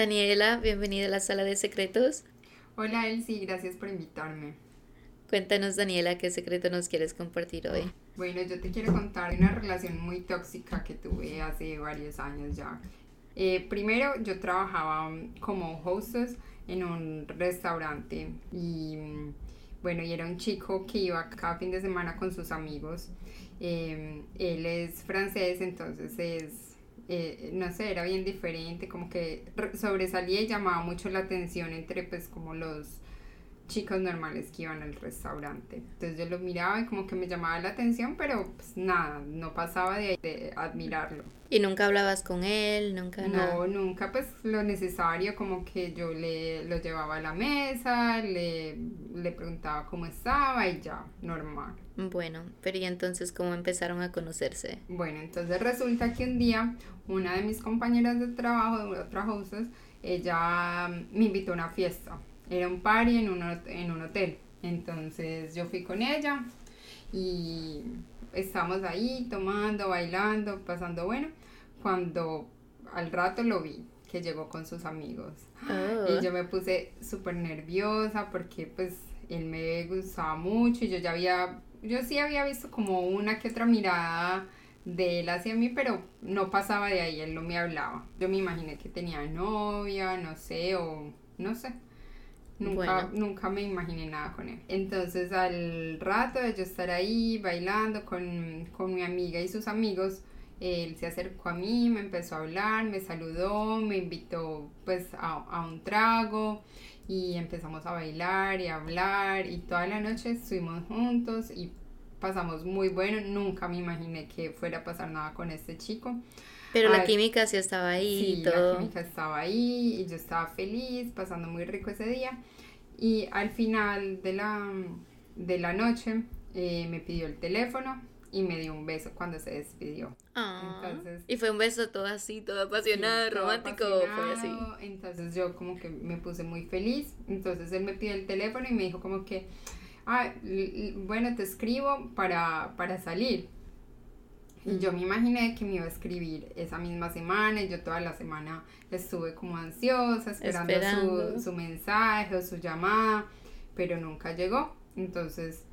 Daniela, bienvenida a la sala de secretos. Hola Elsie, gracias por invitarme. Cuéntanos Daniela, ¿qué secreto nos quieres compartir hoy? Bueno, yo te quiero contar una relación muy tóxica que tuve hace varios años ya. Eh, primero, yo trabajaba como hostess en un restaurante y bueno, y era un chico que iba cada fin de semana con sus amigos. Eh, él es francés, entonces es eh, no sé, era bien diferente, como que sobresalía y llamaba mucho la atención entre pues como los chicos normales que iban al restaurante. Entonces yo lo miraba y como que me llamaba la atención, pero pues nada, no pasaba de, de admirarlo. ¿Y nunca hablabas con él? ¿Nunca No, nunca, pues lo necesario, como que yo le lo llevaba a la mesa, le, le preguntaba cómo estaba y ya, normal. Bueno, pero ¿y entonces cómo empezaron a conocerse? Bueno, entonces resulta que un día una de mis compañeras de trabajo, de otra hostess, ella me invitó a una fiesta. Era un party en un, en un hotel. Entonces yo fui con ella y estábamos ahí tomando, bailando, pasando bueno cuando al rato lo vi que llegó con sus amigos. Y oh. yo me puse súper nerviosa porque pues él me gustaba mucho y yo ya había, yo sí había visto como una que otra mirada de él hacia mí, pero no pasaba de ahí, él no me hablaba. Yo me imaginé que tenía novia, no sé, o no sé. Nunca, nunca me imaginé nada con él. Entonces al rato de yo estar ahí bailando con, con mi amiga y sus amigos, él se acercó a mí, me empezó a hablar, me saludó, me invitó pues a, un trago y empezamos a bailar y a hablar y toda la noche estuvimos juntos y pasamos muy bueno. Nunca me imaginé que fuera a pasar nada con este chico. Pero la química sí estaba ahí y todo. La química estaba ahí y yo estaba feliz, pasando muy rico ese día. Y al final de la, de la noche eh, me pidió el teléfono y me dio un beso cuando se despidió. Ah, entonces, y fue un beso todo así, todo apasionado, romántico, fue así. Entonces yo como que me puse muy feliz. Entonces él me pidió el teléfono y me dijo como que, ah, bueno, te escribo para, para salir. Y yo me imaginé que me iba a escribir esa misma semana y yo toda la semana estuve como ansiosa, esperando, esperando. Su, su mensaje o su llamada, pero nunca llegó. Entonces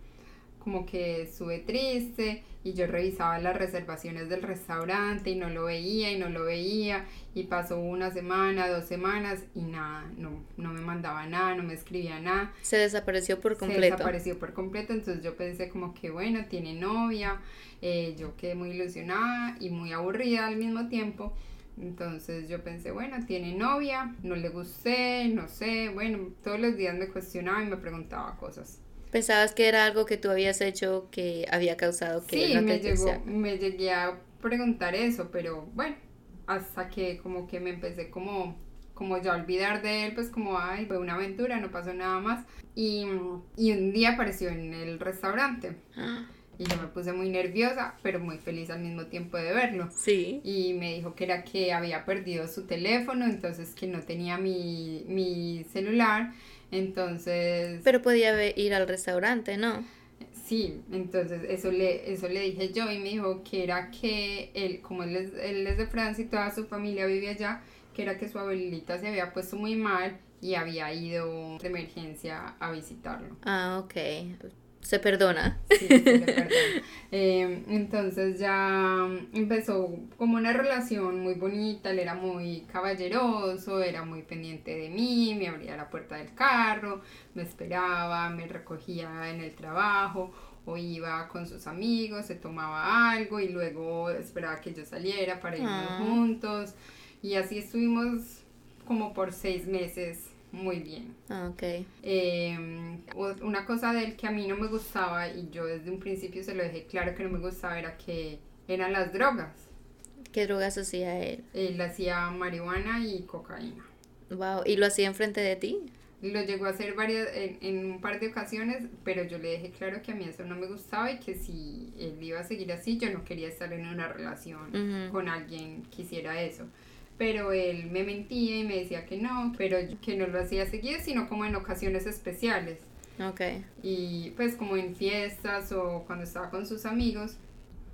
como que estuve triste y yo revisaba las reservaciones del restaurante y no lo veía y no lo veía y pasó una semana, dos semanas y nada, no, no me mandaba nada, no me escribía nada. Se desapareció por completo. Se desapareció por completo, entonces yo pensé como que bueno, tiene novia, eh, yo quedé muy ilusionada y muy aburrida al mismo tiempo. Entonces yo pensé, bueno, tiene novia, no le gusté, no sé, bueno, todos los días me cuestionaba y me preguntaba cosas. ¿Pensabas que era algo que tú habías hecho que había causado que sí, no te me, llegó, me llegué a preguntar eso, pero bueno, hasta que como que me empecé como como ya olvidar de él, pues como, ay, fue una aventura, no pasó nada más. Y, y un día apareció en el restaurante. Y yo me puse muy nerviosa, pero muy feliz al mismo tiempo de verlo. Sí. Y me dijo que era que había perdido su teléfono, entonces que no tenía mi, mi celular entonces... Pero podía ir al restaurante, ¿no? Sí, entonces eso le, eso le dije yo y me dijo que era que él, como él es, él es de Francia y toda su familia vive allá, que era que su abuelita se había puesto muy mal y había ido de emergencia a visitarlo. Ah, ok se perdona. Sí, se perdona. Em, entonces ya empezó como una relación muy bonita, él era muy caballeroso, era muy pendiente de mí, me abría la puerta del carro, me esperaba, me recogía en el trabajo o iba con sus amigos, se tomaba algo y luego esperaba que yo saliera para irnos ah. juntos y así estuvimos como por seis meses muy bien. Ah, ok. Em, una cosa de él que a mí no me gustaba y yo desde un principio se lo dejé claro que no me gustaba era que eran las drogas. ¿Qué drogas hacía él? Él hacía marihuana y cocaína. Wow, ¿y lo hacía enfrente de ti? Lo llegó a hacer varias, en, un par de ocasiones, pero yo le dejé claro que a mí eso no me gustaba y que si él iba a seguir así, yo no quería estar en una relación con alguien que hiciera eso pero él me mentía y me decía que no, pero que no lo hacía seguido, sino como en ocasiones especiales. Ok. Y pues como en fiestas o cuando estaba con sus amigos.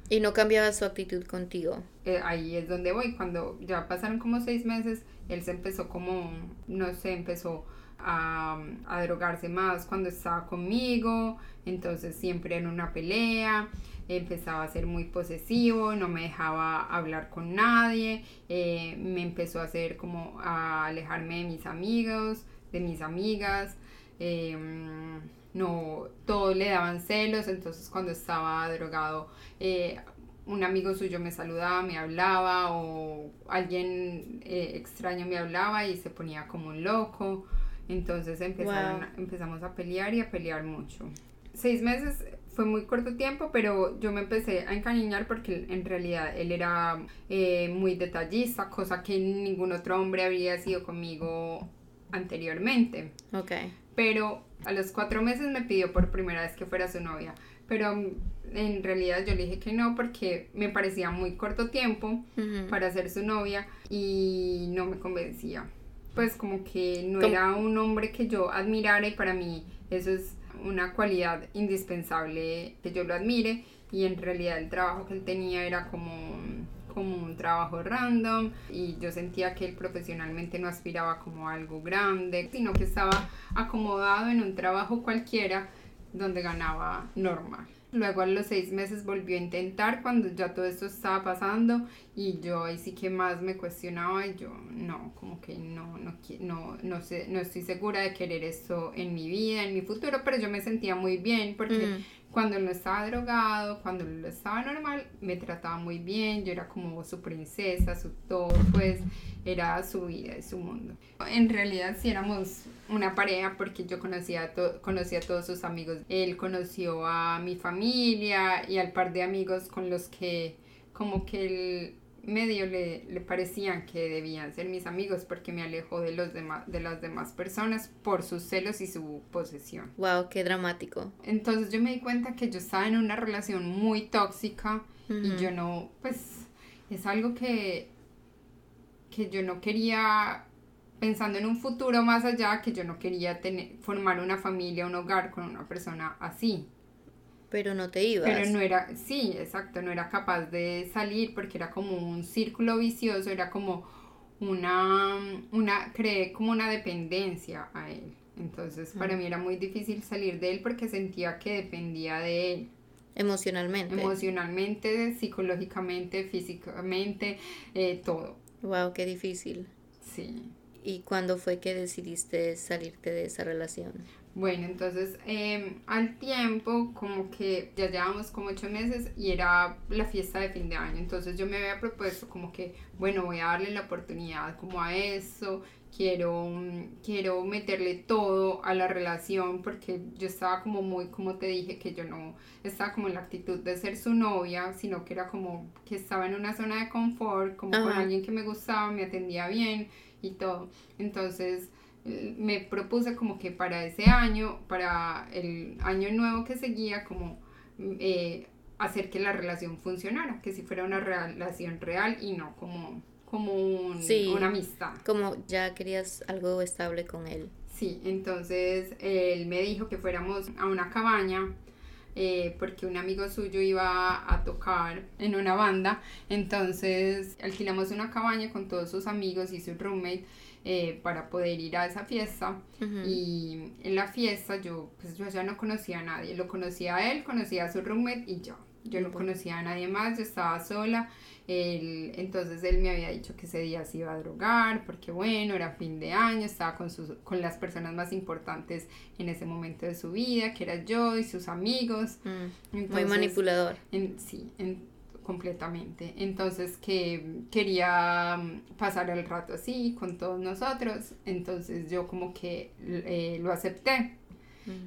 ¿Y no cambiaba su actitud contigo? Eh, ahí es donde voy, cuando ya pasaron como seis meses él se empezó como, no sé, empezó a, a drogarse más cuando estaba conmigo, entonces siempre en una pelea empezaba a ser muy posesivo, no me dejaba hablar con nadie, eh, me empezó a hacer como a alejarme de mis amigos, de mis amigas, em, no, todos le daban celos, entonces cuando estaba drogado, eh, un amigo suyo me saludaba, me hablaba o alguien eh, extraño me hablaba y se ponía como un loco. Entonces empezaron, empezamos a pelear y a pelear mucho. Seis meses fue muy corto tiempo, pero yo me empecé a encariñar porque en realidad él era eh, muy detallista, cosa que ningún otro hombre había sido conmigo anteriormente. Ok. Pero a los cuatro meses me pidió por primera vez que fuera su novia, pero mm, en realidad yo le dije que no porque me parecía muy corto tiempo para ser su novia y no me convencía. Pues como que no era un hombre que yo admirara y para mí eso es una cualidad indispensable que yo lo admire y en realidad el trabajo que él tenía era como como un trabajo random y yo sentía que él profesionalmente no aspiraba como algo grande, sino que estaba acomodado en un trabajo cualquiera donde ganaba normal. Luego a los seis meses volvió a intentar cuando ya todo esto estaba pasando y yo ahí sí que más me cuestionaba y yo no, como que no, no, no, no, sé, no estoy segura de querer esto en mi vida, en mi futuro, pero yo me sentía muy bien porque. Cuando él no estaba drogado, cuando él estaba normal, me trataba muy bien, yo era como su princesa, su todo, pues era su vida y su mundo. En realidad sí éramos una pareja porque yo conocía a, conocía a todos sus amigos. Él conoció a mi familia y al par de amigos con los que como que el medio le, le parecían que debían ser mis amigos porque me alejó de, los demás, de las demás personas por sus celos y su posesión. Wow, qué dramático. Entonces yo me di cuenta que yo estaba en una relación muy tóxica y yo no, pues es algo que que yo no quería, pensando en un futuro más allá, que yo no quería tener, formar una familia, un hogar con una persona así. Pero no te ibas. Pero no era, sí, exacto, no era capaz de salir porque era como un círculo vicioso, era como una, una, creé como una dependencia a él. Entonces para mí era muy difícil salir de él porque sentía que dependía de él. Emocionalmente. Emocionalmente, psicológicamente, físicamente, eh, todo. Wow, qué difícil. Sí. ¿Y cuándo fue que decidiste salirte de esa relación? Bueno, entonces em, al tiempo como que ya llevamos como ocho meses y era la fiesta de fin de año, entonces yo me había propuesto como que, bueno, voy a darle la oportunidad como a eso, quiero, quiero meterle todo a la relación porque yo estaba como muy, como te dije, que yo no estaba como en la actitud de ser su novia, sino que era como que estaba en una zona de confort, como con alguien que me gustaba, me atendía bien y todo. Entonces me propuse como que para ese año, para el año nuevo que seguía, como eh, hacer que la relación funcionara, que si fuera una relación real y no como, como una amistad. Como ya querías algo estable con él. Sí, entonces él me dijo que fuéramos a una cabaña eh, porque un amigo suyo iba a tocar en una banda, entonces alquilamos una cabaña con todos sus amigos y su roommate eh, para poder ir a esa fiesta. Y en la fiesta yo, pues yo ya no conocía a nadie, lo conocía a él, conocía a su roommate y yo. Yo no conocía a nadie más, yo estaba sola. Él, entonces él me había dicho que ese día se iba a drogar porque bueno, era fin de año, estaba con, sus, con las personas más importantes en ese momento de su vida, que era yo y sus amigos. Mm, muy manipulador. En, sí, en, completamente. Entonces que quería mm, pasar el rato así con todos nosotros, entonces yo como que eh, lo acepté.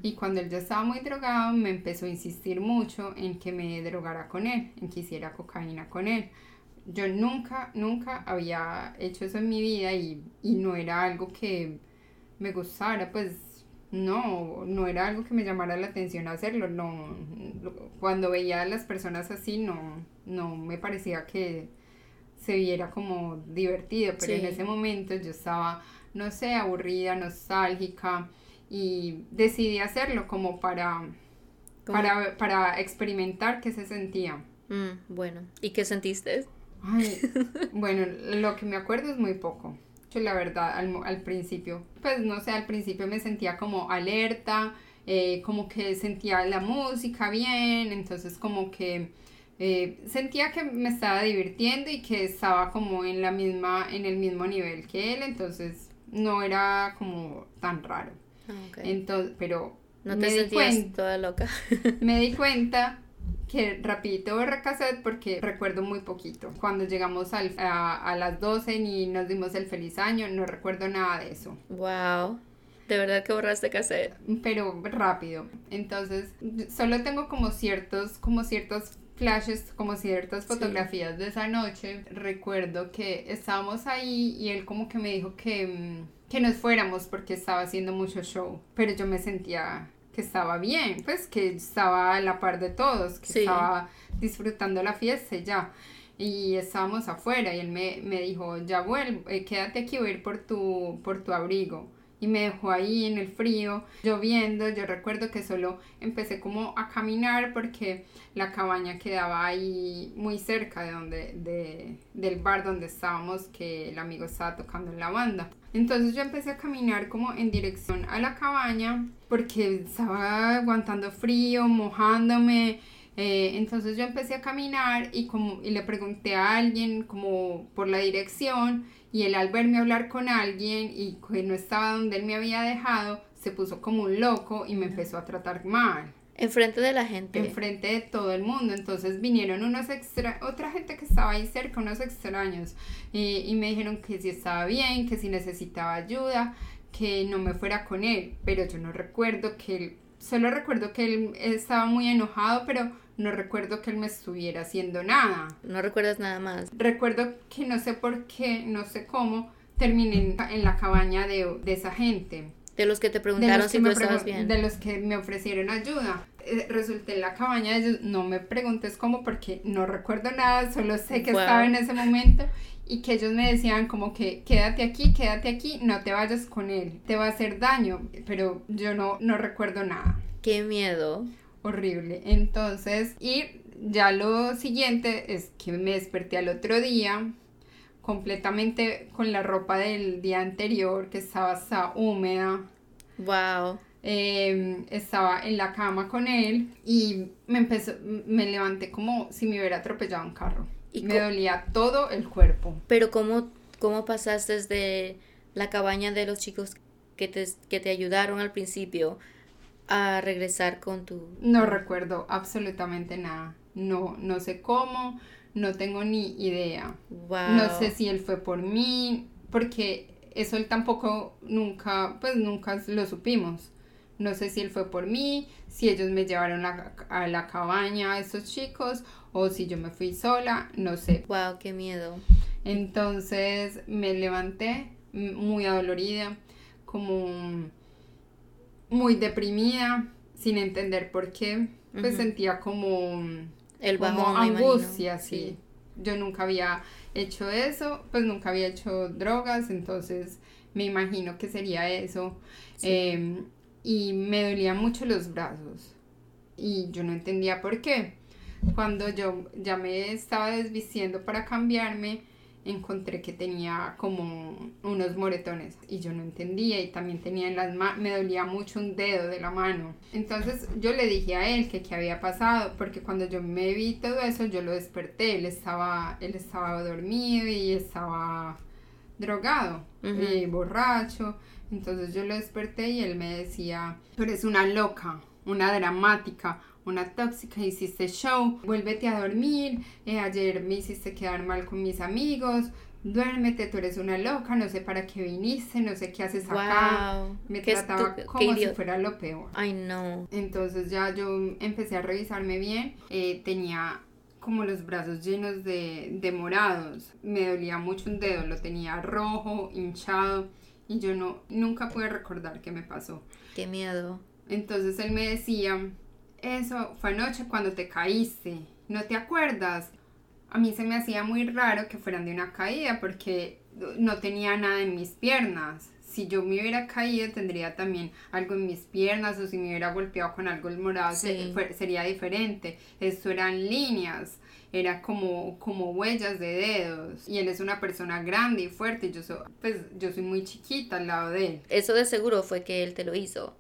Y cuando él ya estaba muy drogado, me empezó a insistir mucho en que me drogara con él, en que hiciera cocaína con él. Yo nunca, nunca había hecho eso en mi vida y, y no era algo que me gustara, pues no, no era algo que me llamara la atención hacerlo, no, cuando veía a las personas así no, no me parecía que se viera como divertido, pero en ese momento yo estaba, no sé, aburrida, nostálgica y decidí hacerlo como para, para, para experimentar qué se sentía. Mm, bueno, ¿y qué sentiste? bueno, lo que me acuerdo es muy poco. Mucho, la verdad, al, al principio. Pues no sé, al principio me sentía como alerta, eh, como que sentía la música bien, entonces como que eh, sentía que me estaba divirtiendo y que estaba como en la misma, en el mismo nivel que él, entonces no era como tan raro. Ah. Entonces, pero no te me di cuenta, toda loca. me di cuenta que rapidito borré cassette porque recuerdo muy poquito. Cuando llegamos al- a, a las 12 y nos dimos el feliz año, no recuerdo nada de eso. wow. De verdad que borraste cassette. pero rápido. Entonces, solo tengo como ciertos, como ciertos flashes, como ciertas Sí. fotografías de esa noche. Recuerdo que estábamos ahí y él como que me dijo que, mm, que nos fuéramos porque estaba haciendo mucho show, pero yo me sentía que estaba bien, pues que estaba a la par de todos, que Sí. estaba disfrutando la fiesta y ya. Y estábamos afuera y él me, me dijo, ya vuelvo, eh, quédate aquí, voy a ir por tu, por tu abrigo y me dejó ahí en el frío, lloviendo. Yo recuerdo que solo empecé como a caminar porque la cabaña quedaba ahí muy cerca de donde, de, del bar donde estábamos, que el amigo estaba tocando en la banda. Entonces yo empecé a caminar como en dirección a la cabaña porque estaba aguantando frío, mojándome. Eh, entonces yo empecé a caminar y, como, y le pregunté a alguien como por la dirección y él al verme hablar con alguien y que no estaba donde él me había dejado, se puso como un loco y me empezó a tratar mal Enfrente de la gente. enfrente de todo el mundo. Entonces vinieron unos extra, otra gente que estaba ahí cerca, unos extraños, y, y me dijeron que si estaba bien, que si necesitaba ayuda, que no me fuera con él. Pero yo no recuerdo que él, solo recuerdo que él estaba muy enojado, pero no recuerdo que él me estuviera haciendo nada. No recuerdas nada más. Recuerdo que no sé por qué, no sé cómo, terminé en, la cabaña de, de esa gente. De los que te preguntaron si tú estabas bien. de los que me ofrecieron ayuda. Eh, resulté en la cabaña de ellos, no me preguntes cómo porque no recuerdo nada, solo sé que Wow. estaba en ese momento y que ellos me decían como que quédate aquí, quédate aquí, no te vayas con él, te va a hacer daño, pero yo no, no recuerdo nada. Qué miedo. Horrible. Entonces, y ya lo siguiente es que me desperté al otro día completamente con la ropa del día anterior que estaba hasta húmeda. Wow. Eh, estaba en la cama con él y me empezó, me levanté como si me hubiera atropellado un carro. ¿Y me dolía todo el cuerpo. Pero ¿cómo, cómo pasaste desde la cabaña de los chicos que te, que te ayudaron al principio a regresar con tu... No recuerdo absolutamente nada. No, no sé cómo, no tengo ni idea. Wow. No sé si él fue por mí, porque eso él tampoco nunca, pues nunca lo supimos. No sé si él fue por mí, si ellos me llevaron a, a la cabaña a esos chicos, o si yo me fui sola, no sé. Wow, qué miedo. Entonces me levanté muy adolorida, como muy deprimida, sin entender por qué. Pues sentía como El como bajón, me imagino. angustia, sí. Yo nunca había hecho eso, pues nunca había hecho drogas, entonces me imagino que sería eso. Sí. Eh, y me dolían mucho los brazos y yo no entendía por qué. Cuando yo ya me estaba desvistiendo para cambiarme, encontré que tenía como unos moretones y yo no entendía y también tenía en las manos, me dolía mucho un dedo de la mano. Entonces yo le dije a él que qué había pasado porque cuando yo me vi todo eso yo lo desperté, él estaba, él estaba dormido y estaba drogado, Ujú. eh, borracho. Entonces yo lo desperté y él me decía, tú eres una loca, una dramática, una tóxica, hiciste show, vuélvete a dormir, eh, ayer me hiciste quedar mal con mis amigos, duérmete, tú eres una loca, no sé para qué viniste, no sé qué haces acá. Wow. Me Qué trataba como si fuera lo peor. Ay, no. Entonces ya yo empecé a revisarme bien. eh, tenía como los brazos llenos de, de morados. Me dolía mucho un dedo, lo tenía rojo, hinchado. Y yo no, nunca pude recordar qué me pasó. Qué miedo. Entonces él me decía, eso fue anoche cuando te caíste, ¿no te acuerdas? A mí se me hacía muy raro que fueran de una caída porque no tenía nada en mis piernas. si yo me hubiera caído tendría también algo en mis piernas o si me hubiera golpeado con algo morado sería diferente. Esto eran líneas era como, como huellas de dedos. Y él es una persona grande y fuerte. Y yo soy, pues, yo soy muy chiquita al lado de él. Eso de seguro fue que él te lo hizo.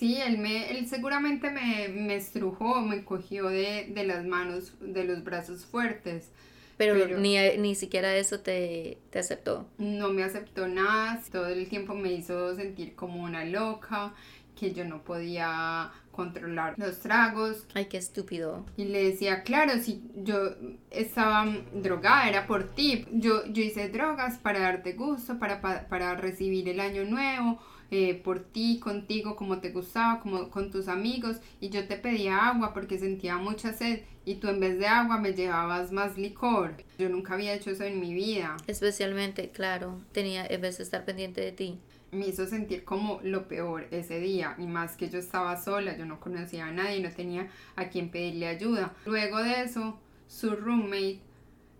Sí, él, me, él seguramente me, me estrujó, me cogió de, de las manos, de los brazos fuertes. Pero, ni, ni siquiera eso te, te aceptó. No me aceptó nada. Todo el tiempo me hizo sentir como una loca, que yo no podía controlar los tragos. Ay, qué estúpido. Y le decía, claro, si yo estaba drogada, era por ti. Yo, yo hice drogas para darte gusto, para, para, recibir el año nuevo. Eh, por ti, contigo, como te gustaba, como con tus amigos, y yo te pedía agua porque sentía mucha sed, y tú en vez de agua me llevabas más licor. Yo nunca había hecho eso en mi vida. Especialmente, claro, tenía en vez de estar pendiente de ti me hizo sentir como lo peor ese día, y más que yo estaba sola, yo no conocía a nadie, no tenía a quien pedirle ayuda. Luego de eso, su roommate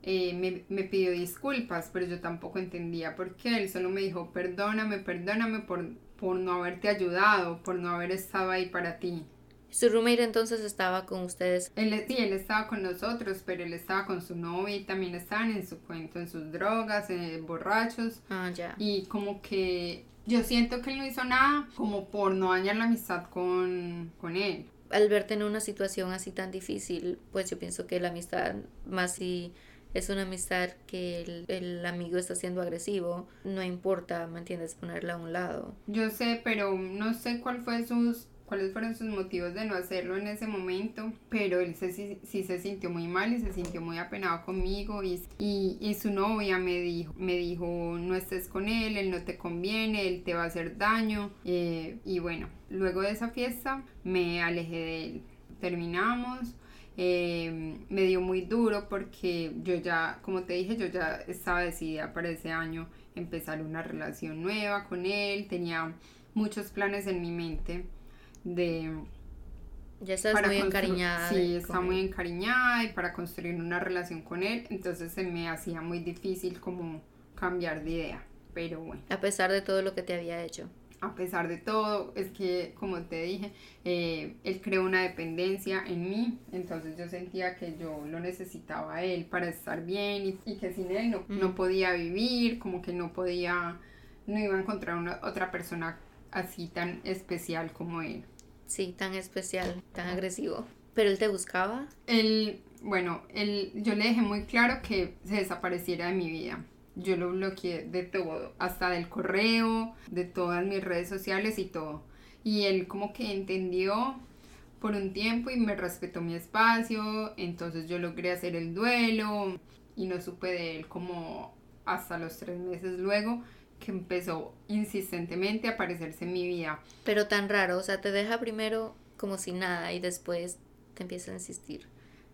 eh, me, me, pidió disculpas, pero yo tampoco entendía por qué. Él solo me dijo, perdóname, perdóname por, por no haberte ayudado, por no haber estado ahí para ti. ¿Su roommate entonces estaba con ustedes? Él, sí, él estaba con nosotros, pero él estaba con su novia y también estaban en su cuento, en sus drogas, eh, borrachos. Ah, ya. Y como que yo siento que él no hizo nada como por no dañar la amistad con, con él. Al verte en una situación así tan difícil, pues yo pienso que la amistad, más si es una amistad que el, el, amigo está siendo agresivo, no importa, ¿me entiendes? Ponerla a un lado. Yo sé, pero no sé cuál fue sus cuáles fueron sus motivos de no hacerlo en ese momento, pero él sí, se sintió muy mal y se sintió muy apenado conmigo y, y, su novia me dijo, me dijo, no estés con él, él no te conviene, él te va a hacer daño eh, y bueno, luego de esa fiesta me alejé de él, terminamos. Eh, me dio muy duro porque yo ya, como te dije, yo ya estaba decidida para ese año empezar una relación nueva con él, tenía muchos planes en mi mente de... Ya estás muy encariñada. Sí, está muy encariñada y para construir una relación con él, entonces se me hacía muy difícil como cambiar de idea, pero bueno. A pesar de todo lo que te había hecho. A pesar de todo, es que como te dije, eh, él creó una dependencia en mí, entonces yo sentía que yo lo necesitaba a él para estar bien y, que sin él no, no, podía vivir, como que no podía, no iba a encontrar una, otra persona así tan especial como él. Sí, tan especial, tan agresivo. ¿Pero él te buscaba? Él, bueno, él, yo le dejé muy claro que se desapareciera de mi vida. Yo lo bloqueé de todo, hasta del correo, de todas mis redes sociales y todo. Y él como que entendió por un tiempo y me respetó mi espacio, entonces yo logré hacer el duelo y no supe de él como hasta los tres meses luego que empezó insistentemente a aparecerse en mi vida. Pero tan raro, o sea, te deja primero como si nada y después te empieza a insistir.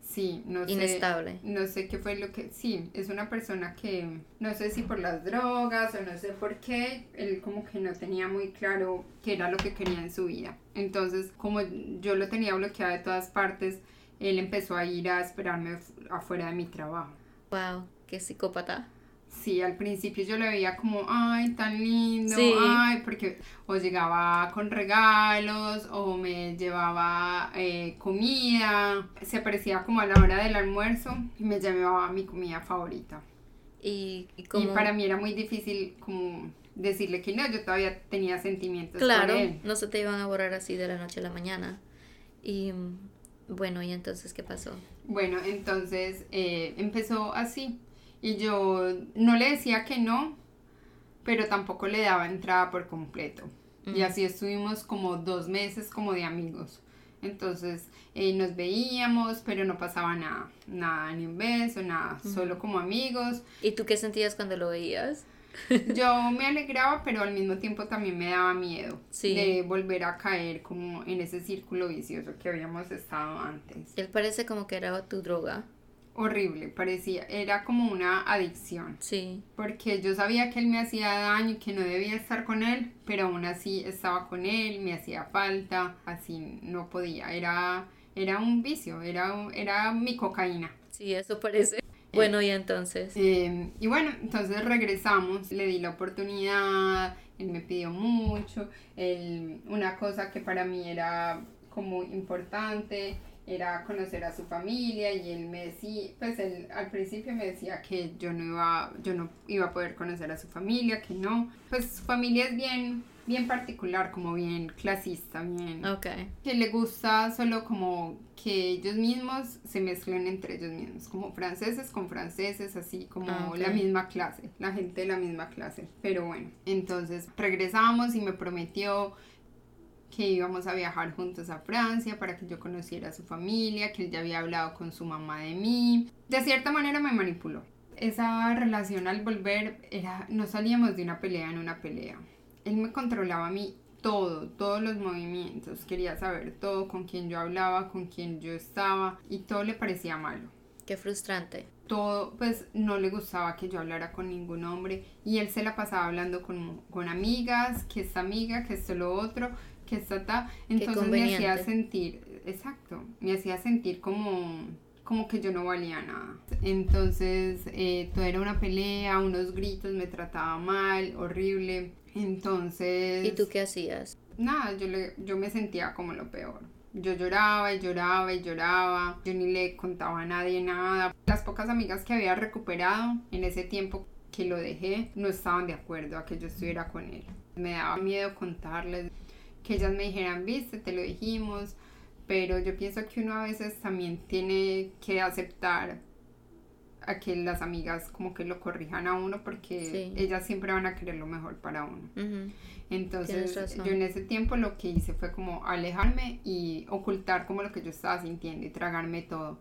Sí, no sé. Inestable. No sé qué fue lo que. Sí, es una persona que. No sé si por las drogas o no sé por qué. Él como que no tenía muy claro qué era lo que quería en su vida. Entonces, como yo lo tenía bloqueado de todas partes, él empezó a ir a esperarme afuera de mi trabajo. Wow, qué psicópata. Sí, al principio yo lo veía como, ay, tan lindo, ay, porque o llegaba con regalos o me llevaba eh, comida, se aparecía como a la hora del almuerzo y me llevaba mi comida favorita. Y, y, para mí era muy difícil como decirle que no, yo todavía tenía sentimientos. Claro, no se te iban a borrar así de la noche a la mañana. Y bueno, ¿y entonces qué pasó? Bueno, entonces eh, empezó así y yo no le decía que no, pero tampoco le daba entrada por completo. Y así estuvimos como dos meses como de amigos. Entonces eh, nos veíamos, pero no pasaba nada, nada, ni un beso, nada, solo como amigos. ¿Y tú qué sentías cuando lo veías? Yo me alegraba, pero al mismo tiempo también me daba miedo de volver a caer como en ese círculo vicioso que habíamos estado antes. Él parece como que era tu droga horrible, parecía, era como una adicción. Sí. Porque yo sabía que él me hacía daño y que no debía estar con él, pero aún así estaba con él, me hacía falta, así no podía, era, era un vicio, era, era mi cocaína. Sí, eso parece. Bueno, y entonces. Eh, y bueno, entonces regresamos, le di la oportunidad, él me pidió mucho, él, una cosa que para mí era como importante era conocer a su familia y él me decía, pues él al principio me decía que yo no iba, yo no iba a poder conocer a su familia, que no, pues su familia es bien, bien particular, como bien clasista, bien, Ok. que le gusta solo como que ellos mismos se mezclen entre ellos mismos, como franceses con franceses, así como Ah, ok. la misma clase, la gente de la misma clase. Pero bueno, entonces regresamos y me prometió que íbamos a viajar juntos a Francia para que yo conociera a su familia, que él ya había hablado con su mamá de mí. De cierta manera me manipuló. Esa relación al volver era, no salíamos de una pelea en una pelea. Él me controlaba a mí todo, todos los movimientos, quería saber todo, con quién yo hablaba, con quién yo estaba y todo le parecía malo Qué frustrante. todo, pues no le gustaba que yo hablara con ningún hombre y él se la pasaba hablando con, con amigas, que esta amiga, que esto lo otro, que esta ta. Entonces me hacía sentir, exacto, me hacía sentir como, como que yo no valía nada. Entonces eh, todo era una pelea, unos gritos, me trataba mal, horrible. Entonces... ¿Y tú qué hacías? Nada, yo, le, yo me sentía como lo peor. Yo lloraba y lloraba y lloraba. Yo ni le contaba a nadie nada. Las pocas amigas que había recuperado en ese tiempo que lo dejé no estaban de acuerdo a que yo estuviera con él. Me daba miedo contarles, que ellas me dijeran, viste, te lo dijimos. Pero yo pienso que uno a veces también tiene que aceptar a que las amigas como que lo corrijan a uno porque Sí. ellas siempre van a querer lo mejor para uno. Entonces yo en ese tiempo lo que hice fue como alejarme y ocultar como lo que yo estaba sintiendo y tragarme todo.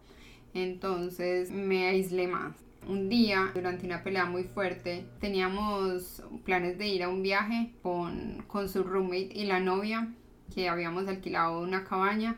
Entonces me aislé más. Un día, durante una pelea muy fuerte, teníamos planes de ir a un viaje con, con su roommate y la novia, que habíamos alquilado una cabaña,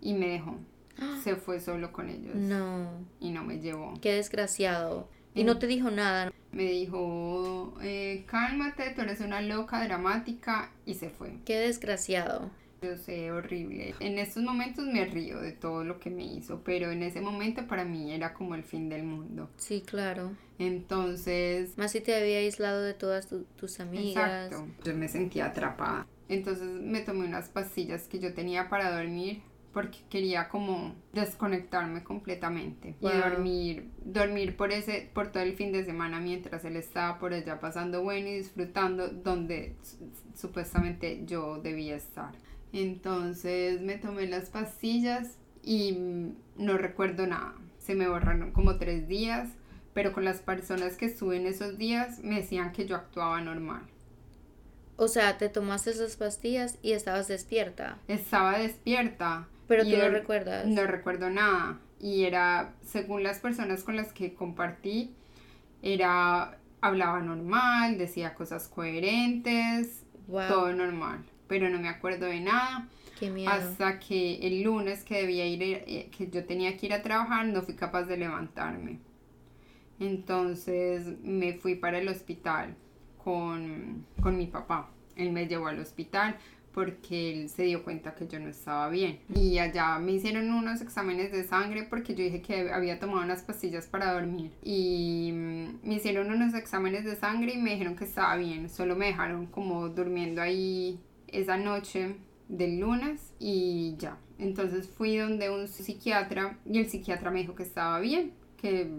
y me dejó. Se fue solo con ellos No. y no me llevó. Qué desgraciado. Y no te dijo nada. Me dijo, eh, cálmate, tú eres una loca dramática, y se fue. Qué desgraciado. Yo sé, horrible. En estos momentos me río de todo lo que me hizo, pero en ese momento para mí era como el fin del mundo. Sí, claro. Entonces, Más si te había aislado de todas tu- tus amigas. exacto, yo me sentía atrapada. Entonces me tomé unas pastillas que yo tenía para dormir porque quería como desconectarme completamente Wow. y dormir, dormir por ese, por todo el fin de semana mientras él estaba por allá pasando bueno y disfrutando donde supuestamente yo debía estar. Entonces me tomé las pastillas y mm, no recuerdo nada. Se me borraron como tres días, pero con las personas que estuve en esos días me decían que yo actuaba normal. O sea, te tomaste esas pastillas y estabas despierta. Estaba despierta. Pero tú no er- recuerdas. No recuerdo nada. Y era, según las personas con las que compartí, era, hablaba normal, decía cosas coherentes, Wow. todo normal. Pero no me acuerdo de nada. Qué miedo. Hasta que el lunes que debía ir, eh, que yo tenía que ir a trabajar, no fui capaz de levantarme. Entonces me fui para el hospital con, con mi papá. Él me llevó al hospital porque él se dio cuenta que yo no estaba bien. Y allá me hicieron unos exámenes de sangre porque yo dije que había tomado unas pastillas para dormir. Y mm, me hicieron unos exámenes de sangre y me dijeron que estaba bien. Solo me dejaron como durmiendo ahí esa noche del lunes y ya. Entonces fui donde un psiquiatra y el psiquiatra me dijo que estaba bien, que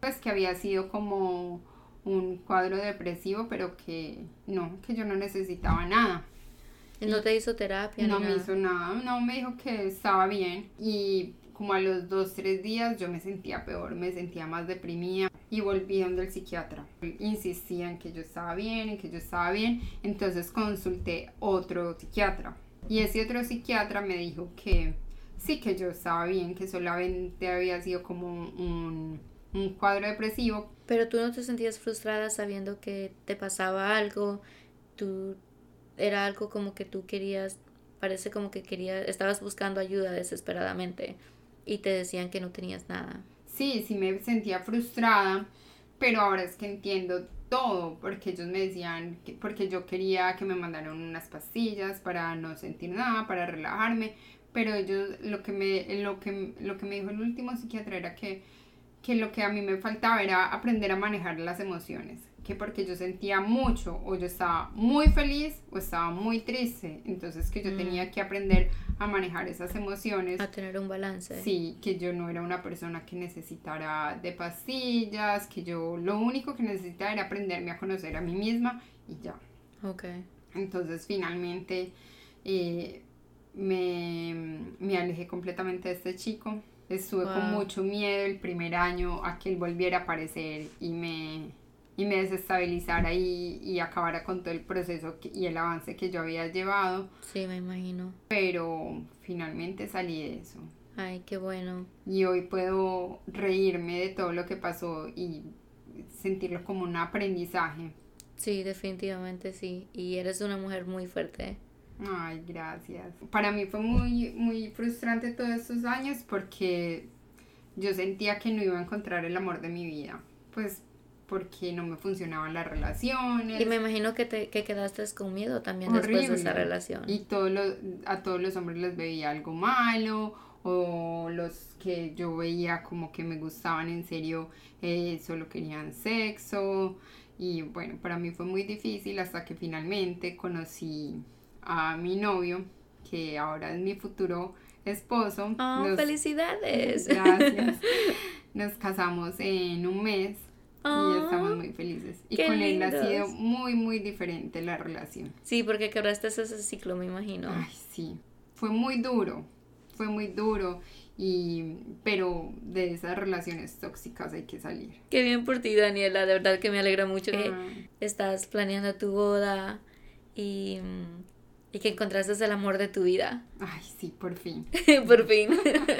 pues que había sido como un cuadro depresivo, pero que no, que yo no necesitaba nada. ¿Y no te hizo terapia? No ni me hizo nada, no me dijo que estaba bien y como a los dos, tres días yo me sentía peor, me sentía más deprimida y volví donde el psiquiatra. Él Insistía en que yo estaba bien, en que yo estaba bien, entonces consulté otro psiquiatra. Y ese otro psiquiatra me dijo que sí, que yo estaba bien, que solamente había sido como un, un cuadro depresivo, Pero tú no te sentías frustrada sabiendo que te pasaba algo, tú era algo como que tú querías, parece como que querías, estabas buscando ayuda desesperadamente y te decían que no tenías nada. Sí, sí me sentía frustrada, pero ahora es que entiendo todo, porque ellos me decían, que, porque yo quería que me mandaran unas pastillas para no sentir nada, para relajarme, pero ellos lo que me, lo que, lo que me dijo el último psiquiatra era que, que lo que a mí me faltaba era aprender a manejar las emociones, que porque yo sentía mucho o yo estaba muy feliz o estaba muy triste, entonces que yo mm. tenía que aprender a manejar esas emociones. A tener un balance. Sí, que yo no era una persona que necesitara de pastillas, que yo lo único que necesitaba era aprenderme a conocer a mí misma y ya. Ok. Entonces finalmente eh, me, me alejé completamente de este chico Estuve con mucho miedo el primer año a que él volviera a aparecer y me, y me desestabilizara y, y acabara con todo el proceso y el avance que yo había llevado. Sí, me imagino. Pero finalmente salí de eso. Ay, qué bueno. Y hoy puedo reírme de todo lo que pasó y sentirlo como un aprendizaje. Sí, definitivamente sí. Y eres una mujer muy fuerte. Ay, gracias. Para mí fue muy, muy frustrante todos estos años porque yo sentía que no iba a encontrar el amor de mi vida. Pues porque no me funcionaban las relaciones. Y me imagino que te que quedaste con miedo también después de esa relación. Y todos los, a todos los hombres les veía algo malo o los que yo veía como que me gustaban en serio eh, solo querían sexo. Y bueno, para mí fue muy difícil hasta que finalmente conocí a mi novio, que ahora es mi futuro esposo. Oh, felicidades. Gracias. Nos casamos en un mes y oh, estamos muy felices. Y con él ha sido muy, muy diferente la relación. Sí, porque quebraste ese ciclo, me imagino. Ay, sí. Fue muy duro, fue muy duro. Y, pero de esas relaciones tóxicas hay que salir. Qué bien por ti, Daniela. De verdad que me alegra mucho que ah. estás planeando tu boda y mm, y que encontraste el amor de tu vida. Ay, sí, por fin. por fin.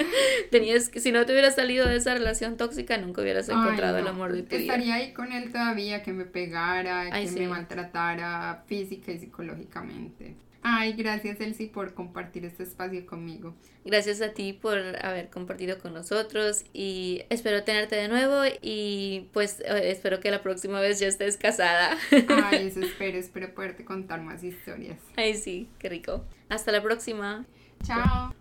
Tenías que, si no te hubieras salido de esa relación tóxica, nunca hubieras encontrado el amor de tu vida. Estaría ahí con él todavía, que me pegara, que me maltratara física y psicológicamente. Ay, gracias Elsie por compartir este espacio conmigo. Gracias a ti por haber compartido con nosotros y espero tenerte de nuevo y pues eh, espero que la próxima vez ya estés casada. Ay, eso espero, espero poderte contar más historias. Ay, sí, qué rico. Hasta la próxima. Chao.